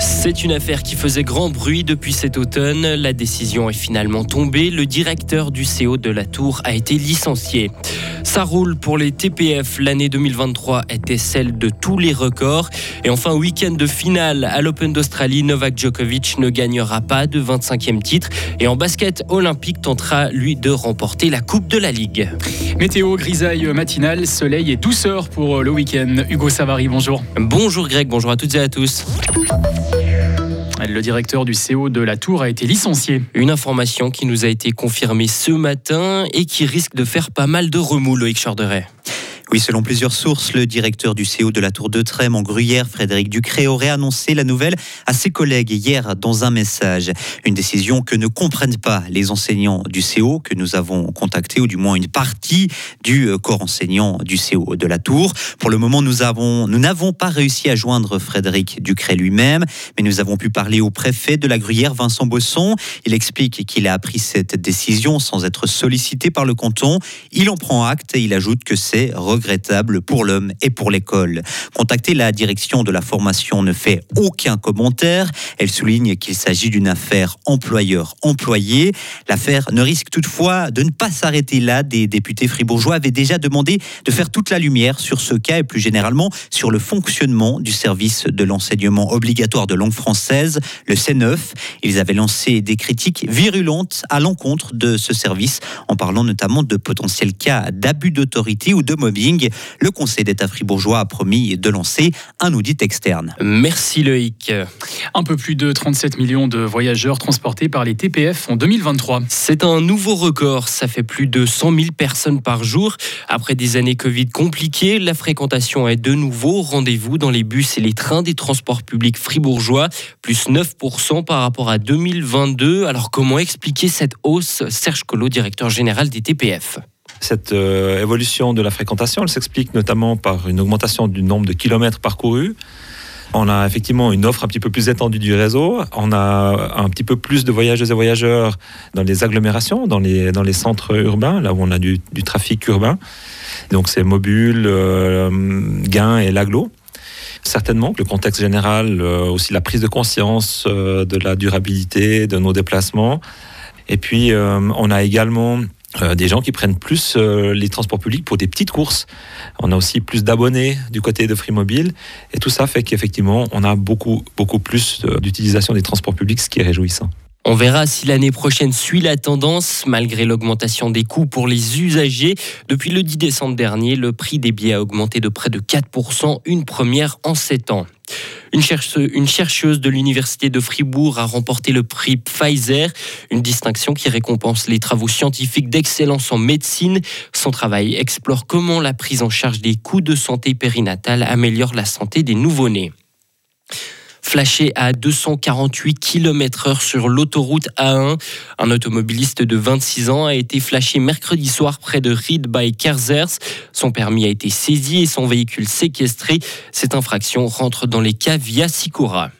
C'est une affaire qui faisait grand bruit depuis cet automne. La décision est finalement tombée. Le directeur du CO de la Tour a été licencié. Ça roule pour les TPF. L'année 2023 était celle de tous les records. Et enfin, week-end de finale à l'Open d'Australie, Novak Djokovic ne gagnera pas de 25e titre. Et en basket, Olympique tentera, lui, de remporter la Coupe de la Ligue. Météo, grisaille matinale, soleil et douceur pour le week-end. Hugo Savary, bonjour. Bonjour Greg, bonjour à toutes et à tous. Le directeur du CO de la Tour a été licencié. Une information qui nous a été confirmée ce matin et qui risque de faire pas mal de remous, Loïc Chorderet. Selon plusieurs sources, le directeur du CO de la Tour de Trême en Gruyère, Frédéric Ducré, aurait annoncé la nouvelle à ses collègues hier dans un message. Une décision que ne comprennent pas les enseignants du CO que nous avons contactés, ou du moins une partie du corps enseignant du CO de la Tour. Pour le moment, nous avons, nous n'avons pas réussi à joindre Frédéric Ducré lui-même, mais nous avons pu parler au préfet de la Gruyère, Vincent Bosson. Il explique qu'il a pris cette décision sans être sollicité par le canton. Il en prend acte et il ajoute que c'est regrettable pour l'homme et pour l'école. Contacter la direction de la formation ne fait aucun commentaire. Elle souligne qu'il s'agit d'une affaire employeur-employé. L'affaire ne risque toutefois de ne pas s'arrêter là. Des députés fribourgeois avaient déjà demandé de faire toute la lumière sur ce cas et plus généralement sur le fonctionnement du service de l'enseignement obligatoire de langue française, le C9. Ils avaient lancé des critiques virulentes à l'encontre de ce service en parlant notamment de potentiels cas d'abus d'autorité ou de Le Conseil d'État fribourgeois a promis de lancer un audit externe. Merci Loïc. Un peu plus de 37 millions de voyageurs transportés par les TPF en 2023. C'est un nouveau record. Ça fait plus de 100 000 personnes par jour. Après des années Covid compliquées, la fréquentation est de nouveau au rendez-vous dans les bus et les trains des transports publics fribourgeois, plus 9% par rapport à 2022. Alors comment expliquer cette hausse? Serge Collot, directeur général des TPF. Cette euh, évolution de la fréquentation, elle s'explique notamment par une augmentation du nombre de kilomètres parcourus. On a effectivement une offre un petit peu plus étendue du réseau. On a un petit peu plus de voyageuses et voyageurs dans les agglomérations, dans les, dans les centres urbains, là où on a du, trafic urbain. Donc c'est Mobile, euh, Gain et Laglo. Certainement, le contexte général, euh, aussi la prise de conscience de la durabilité de nos déplacements. Et puis, on a également euh, des gens qui prennent plus euh, les transports publics pour des petites courses. On a aussi plus d'abonnés du côté de Free Mobile. Et tout ça fait qu'effectivement, on a beaucoup, beaucoup plus euh, d'utilisation des transports publics, ce qui est réjouissant. On verra si l'année prochaine suit la tendance, malgré l'augmentation des coûts pour les usagers. Depuis le 10 décembre dernier, le prix des billets a augmenté de près de 4%, une première en 7 ans. Une chercheuse, de l'Université de Fribourg a remporté le prix Pfizer, une distinction qui récompense les travaux scientifiques d'excellence en médecine. Son travail explore comment la prise en charge des coûts de santé périnatale améliore la santé des nouveau-nés flashé à 248 km/h sur l'autoroute A1. Un automobiliste de 26 ans a été flashé mercredi soir près de Ried by Kerzers. Son permis a été saisi et son véhicule séquestré. Cette infraction rentre dans les cas via Sicura.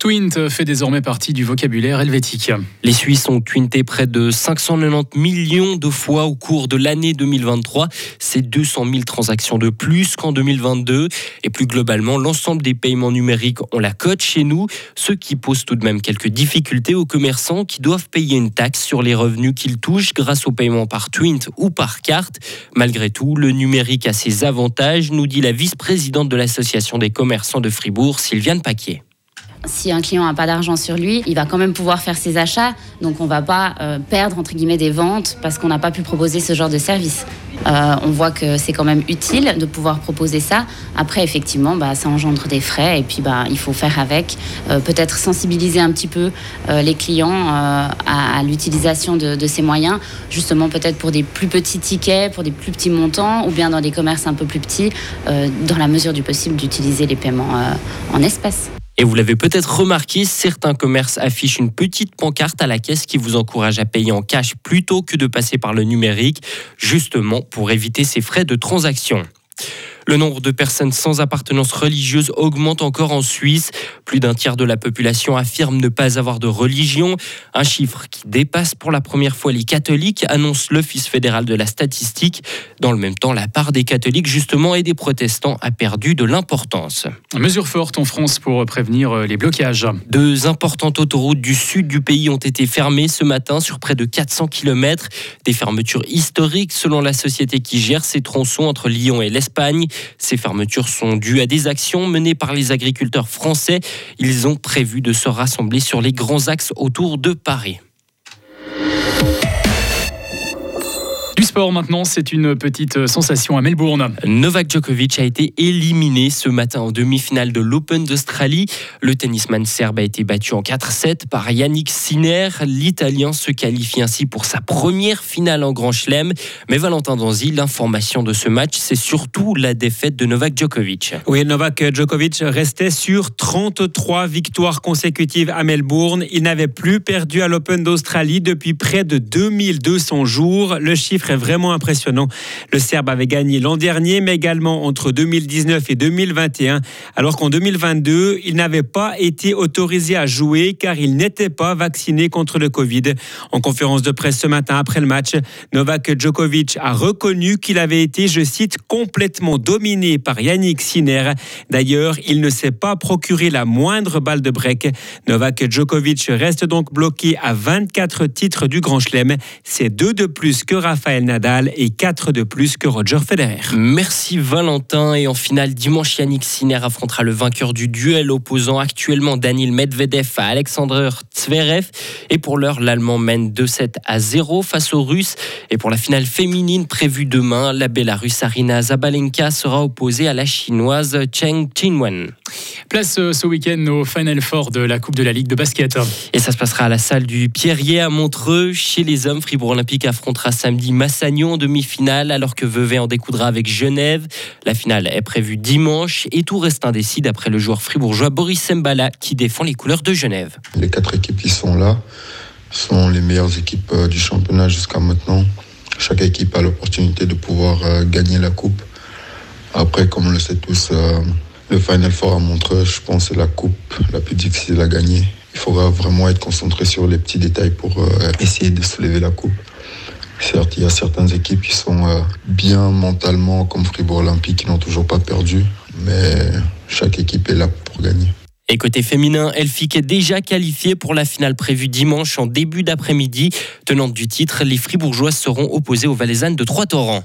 Twint fait désormais partie du vocabulaire helvétique. Les Suisses ont twinté près de 590 millions de fois au cours de l'année 2023. C'est 200 000 transactions de plus qu'en 2022. Et plus globalement, l'ensemble des paiements numériques ont la cote chez nous, ce qui pose tout de même quelques difficultés aux commerçants qui doivent payer une taxe sur les revenus qu'ils touchent grâce au paiement par Twint ou par carte. Malgré tout, le numérique a ses avantages, nous dit la vice-présidente de l'Association des commerçants de Fribourg, Sylviane Paquet si un client n'a pas d'argent sur lui, il va quand même pouvoir faire ses achats. Donc on ne va pas euh, perdre entre guillemets des ventes parce qu'on n'a pas pu proposer ce genre de service. Euh, on voit que c'est quand même utile de pouvoir proposer ça. Après, effectivement, bah, ça engendre des frais et puis bah, il faut faire avec. Euh, peut-être sensibiliser un petit peu les clients à, l'utilisation de, de, ces moyens, justement peut-être pour des plus petits tickets, pour des plus petits montants ou bien dans des commerces un peu plus petits, dans la mesure du possible d'utiliser les paiements en espèces. Et vous l'avez peut-être remarqué, certains commerces affichent une petite pancarte à la caisse qui vous encourage à payer en cash plutôt que de passer par le numérique, justement pour éviter ces frais de transaction. Le nombre de personnes sans appartenance religieuse augmente encore en Suisse. Plus d'un tiers de la population affirme ne pas avoir de religion. Un chiffre qui dépasse pour la première fois les catholiques, annonce l'Office fédéral de la statistique. Dans le même temps, la part des catholiques, justement, et des protestants a perdu de l'importance. Mesure forte en France pour prévenir les blocages. Deux importantes autoroutes du sud du pays ont été fermées ce matin sur près de 400 km. Des fermetures historiques selon la société qui gère ces tronçons entre Lyon et l'Espagne. Ces fermetures sont dues à des actions menées par les agriculteurs français. Ils ont prévu de se rassembler sur les grands axes autour de Paris. Sport maintenant, c'est une petite euh, sensation à Melbourne. Novak Djokovic a été éliminé ce matin en demi-finale de l'Open d'Australie. Le tennisman serbe a été battu en 4-7 par Yannick Sinner. L'Italien se qualifie ainsi pour sa première finale en Grand Chelem. Mais Valentin Danzi, l'information de ce match, c'est surtout la défaite de Novak Djokovic. Oui, Novak Djokovic restait sur 33 victoires consécutives à Melbourne. Il n'avait plus perdu à l'Open d'Australie depuis près de 2200 jours. Le chiffre est vraiment impressionnant. Le Serbe avait gagné l'an dernier, mais également entre 2019 et 2021, alors qu'en 2022, il n'avait pas été autorisé à jouer car il n'était pas vacciné contre le Covid. En conférence de presse ce matin après le match, Novak Djokovic a reconnu qu'il avait été, je cite, complètement dominé par Yannick Sinner. D'ailleurs, il ne s'est pas procuré la moindre balle de break. Novak Djokovic reste donc bloqué à 24 titres du Grand Chelem. C'est deux de plus que Rafael Nadal et 4 de plus que Roger Federer. Merci Valentin. Et en finale, dimanche, Yannick Sinner affrontera le vainqueur du duel opposant actuellement Daniel Medvedev à Alexander Zverev. Et pour l'heure, l'Allemand mène 2-7 à 0 face aux Russes. Et pour la finale féminine prévue demain, la Bélarusse Arina Zabalenka sera opposée à la Chinoise Cheng Qinwen. Place euh, ce week-end au Final Four de la Coupe de la Ligue de basket. Et ça se passera à la salle du Pierrier à Montreux. Chez les hommes, Fribourg Olympique affrontera samedi Massagnon en demi-finale, alors que Vevey en découdra avec Genève. La finale est prévue dimanche et tout reste indécis d'après le joueur fribourgeois Boris Sembala qui défend les couleurs de Genève. Les quatre équipes qui sont là sont les meilleures équipes euh, du championnat jusqu'à maintenant. Chaque équipe a l'opportunité de pouvoir euh, gagner la coupe. Après, comme on le sait tous, le Final Four à Montreux, je pense, c'est la coupe la plus difficile à gagner. Il faudra vraiment être concentré sur les petits détails pour euh, essayer de soulever la coupe. Certes, il y a certaines équipes qui sont euh, bien mentalement, comme Fribourg Olympique, qui n'ont toujours pas perdu, mais chaque équipe est là pour gagner. Et côté féminin, Elfic est déjà qualifiée pour la finale prévue dimanche en début d'après-midi. Tenante du titre, les Fribourgeoises seront opposées aux Valaisannes de Trois-Torrents.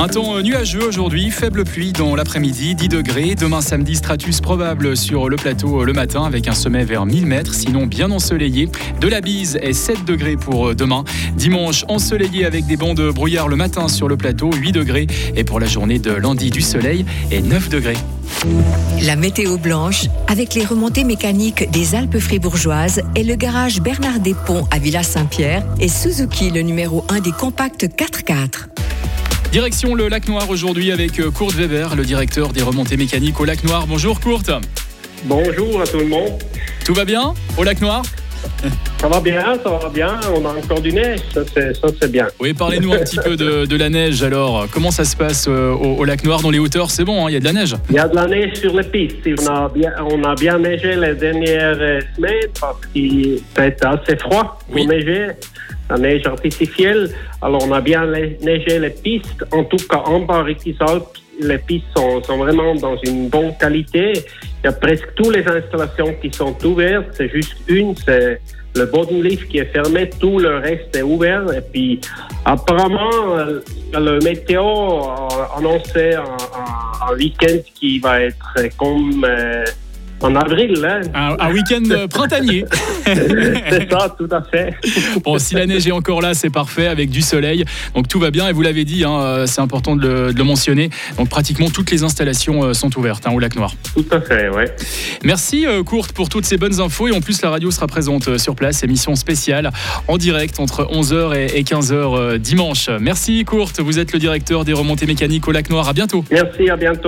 Un temps nuageux aujourd'hui, faible pluie dans l'après-midi, 10 degrés. Demain samedi, stratus probable sur le plateau le matin avec un sommet vers 1000 mètres, sinon bien ensoleillé. De la bise est 7 degrés pour euh, demain. Dimanche, ensoleillé avec des bancs de brouillard le matin sur le plateau, 8 degrés. Et pour la journée de lundi, du soleil et 9 degrés. La météo blanche avec les remontées mécaniques des Alpes fribourgeoises et le garage Bernard Despont à Villa Saint-Pierre et Suzuki le numéro 1 des compacts 4x4. Direction le lac Noir aujourd'hui avec euh, Kurt Weber, le directeur des remontées mécaniques au lac Noir. Bonjour Kurt. Bonjour à tout le monde. Tout va bien au lac Noir? Ça va bien, ça va bien. On a encore du neige, ça c'est bien. Oui, parlez-nous un petit peu de, la neige alors. Comment ça se passe euh, au, lac Noir dans les hauteurs? C'est bon, hein, il y a de la neige Il y a de la neige sur les pistes. On a bien, on a bien neigé les dernières euh, semaines parce qu'il fait assez froid pour neiger. La neige artificielle. Alors on a bien neigé les pistes. En tout cas, en bas Alpes, les pistes sont, sont, vraiment dans une bonne qualité. Il y a presque toutes les installations qui sont ouvertes. C'est juste une, c'est le bottom lift qui est fermé, tout le reste est ouvert. Et puis, apparemment, euh, le météo a annoncé un week-end qui va être comme euh, en avril. Hein. Un, week-end euh, printanier. c'est ça, tout à fait. Bon, si la neige est encore là, c'est parfait, avec du soleil. Donc tout va bien. Et vous l'avez dit, hein, euh, c'est important de le, mentionner. Donc pratiquement toutes les installations euh, sont ouvertes hein, au lac Noir. Tout à fait, ouais. Merci, Courte, pour toutes ces bonnes infos. Et en plus, la radio sera présente sur place. Émission spéciale en direct entre 11h et 15h dimanche. Merci, Courte. Vous êtes le directeur des remontées mécaniques au lac Noir. À bientôt. Merci, à bientôt.